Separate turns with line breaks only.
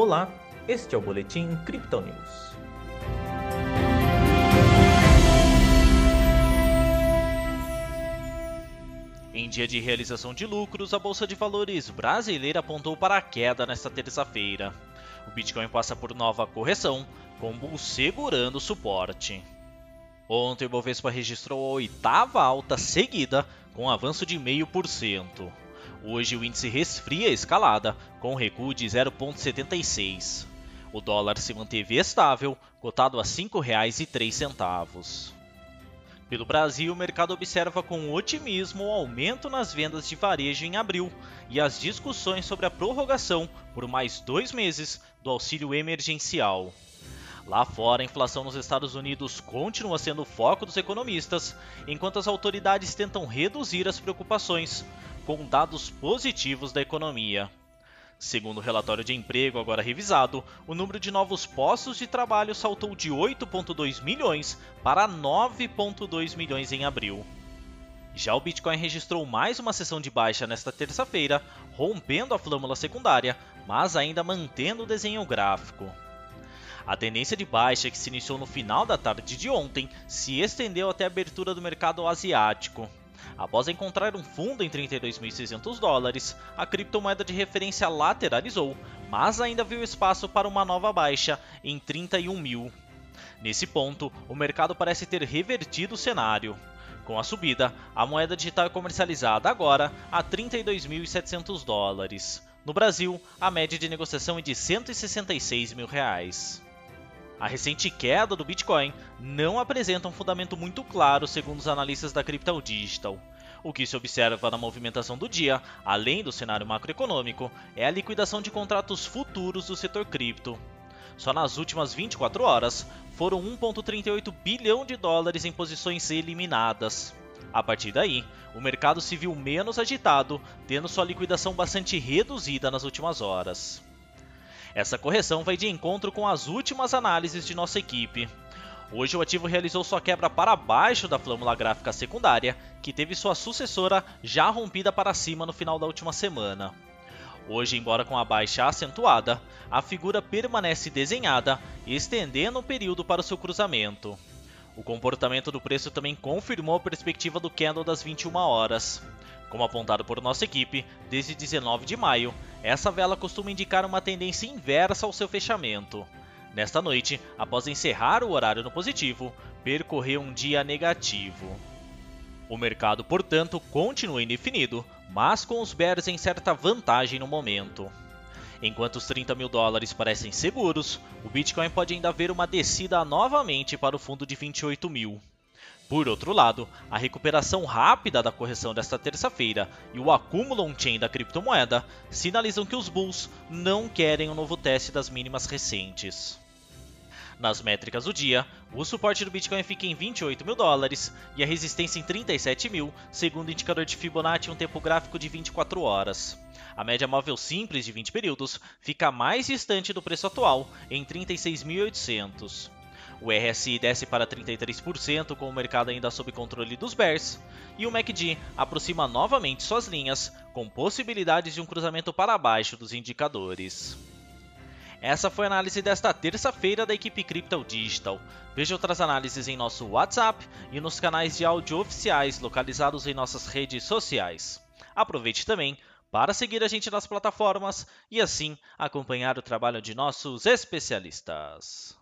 Olá, este é o Boletim Crypto News. Em dia de realização de lucros, a Bolsa de Valores brasileira apontou para a queda nesta terça-feira. O Bitcoin passa por nova correção, com Bull segurando o suporte. Ontem o Bovespa registrou a oitava alta seguida, com um avanço de 0,5%. Hoje o índice resfria a escalada, com um recuo de 0,76. O dólar se manteve estável, cotado a R$ 5,03. Pelo Brasil, o mercado observa com otimismo o aumento nas vendas de varejo em abril e as discussões sobre a prorrogação por mais dois meses do auxílio emergencial. Lá fora, a inflação nos Estados Unidos continua sendo o foco dos economistas, enquanto as autoridades tentam reduzir as preocupações com dados positivos da economia. Segundo o relatório de emprego agora revisado, o número de novos postos de trabalho saltou de 8,2 milhões para 9,2 milhões em abril. Já o Bitcoin registrou mais uma sessão de baixa nesta terça-feira, rompendo a flâmula secundária, mas ainda mantendo o desenho gráfico. A tendência de baixa que se iniciou no final da tarde de ontem se estendeu até a abertura do mercado asiático. Após encontrar um fundo em 32.600 dólares, a criptomoeda de referência lateralizou, mas ainda viu espaço para uma nova baixa em 31 mil. Nesse ponto, o mercado parece ter revertido o cenário. Com a subida, a moeda digital é comercializada agora a 32.700 dólares. No Brasil, a média de negociação é de 166 mil reais. A recente queda do Bitcoin não apresenta um fundamento muito claro, segundo os analistas da Crypto Digital. O que se observa na movimentação do dia, além do cenário macroeconômico, é a liquidação de contratos futuros do setor cripto. Só nas últimas 24 horas foram 1,38 bilhão de dólares em posições eliminadas. A partir daí, o mercado se viu menos agitado, tendo sua liquidação bastante reduzida nas últimas horas. Essa correção vai de encontro com as últimas análises de nossa equipe. Hoje o ativo realizou sua quebra para baixo da flâmula gráfica secundária, que teve sua sucessora já rompida para cima no final da última semana. Hoje, embora com a baixa acentuada, a figura permanece desenhada, estendendo o período para o seu cruzamento. O comportamento do preço também confirmou a perspectiva do candle das 21 horas. Como apontado por nossa equipe, desde 19 de maio, essa vela costuma indicar uma tendência inversa ao seu fechamento. Nesta noite, após encerrar o horário no positivo, percorreu um dia negativo. O mercado, portanto, continua indefinido, mas com os bears em certa vantagem no momento. Enquanto os 30 mil dólares parecem seguros, o Bitcoin pode ainda ver uma descida novamente para o fundo de 28 mil. Por outro lado, a recuperação rápida da correção desta terça-feira e o acúmulo on-chain da criptomoeda sinalizam que os bulls não querem um novo teste das mínimas recentes. Nas métricas do dia, o suporte do Bitcoin fica em 28 mil dólares e a resistência em 37 mil, segundo o indicador de Fibonacci em um tempo gráfico de 24 horas. A média móvel simples de 20 períodos fica mais distante do preço atual, em 36.800. O RSI desce para 33%, com o mercado ainda sob controle dos Bears, e o MACD aproxima novamente suas linhas, com possibilidades de um cruzamento para baixo dos indicadores. Essa foi a análise desta terça-feira da equipe Crypto Digital. Veja outras análises em nosso WhatsApp e nos canais de áudio oficiais localizados em nossas redes sociais. Aproveite também para seguir a gente nas plataformas e assim acompanhar o trabalho de nossos especialistas.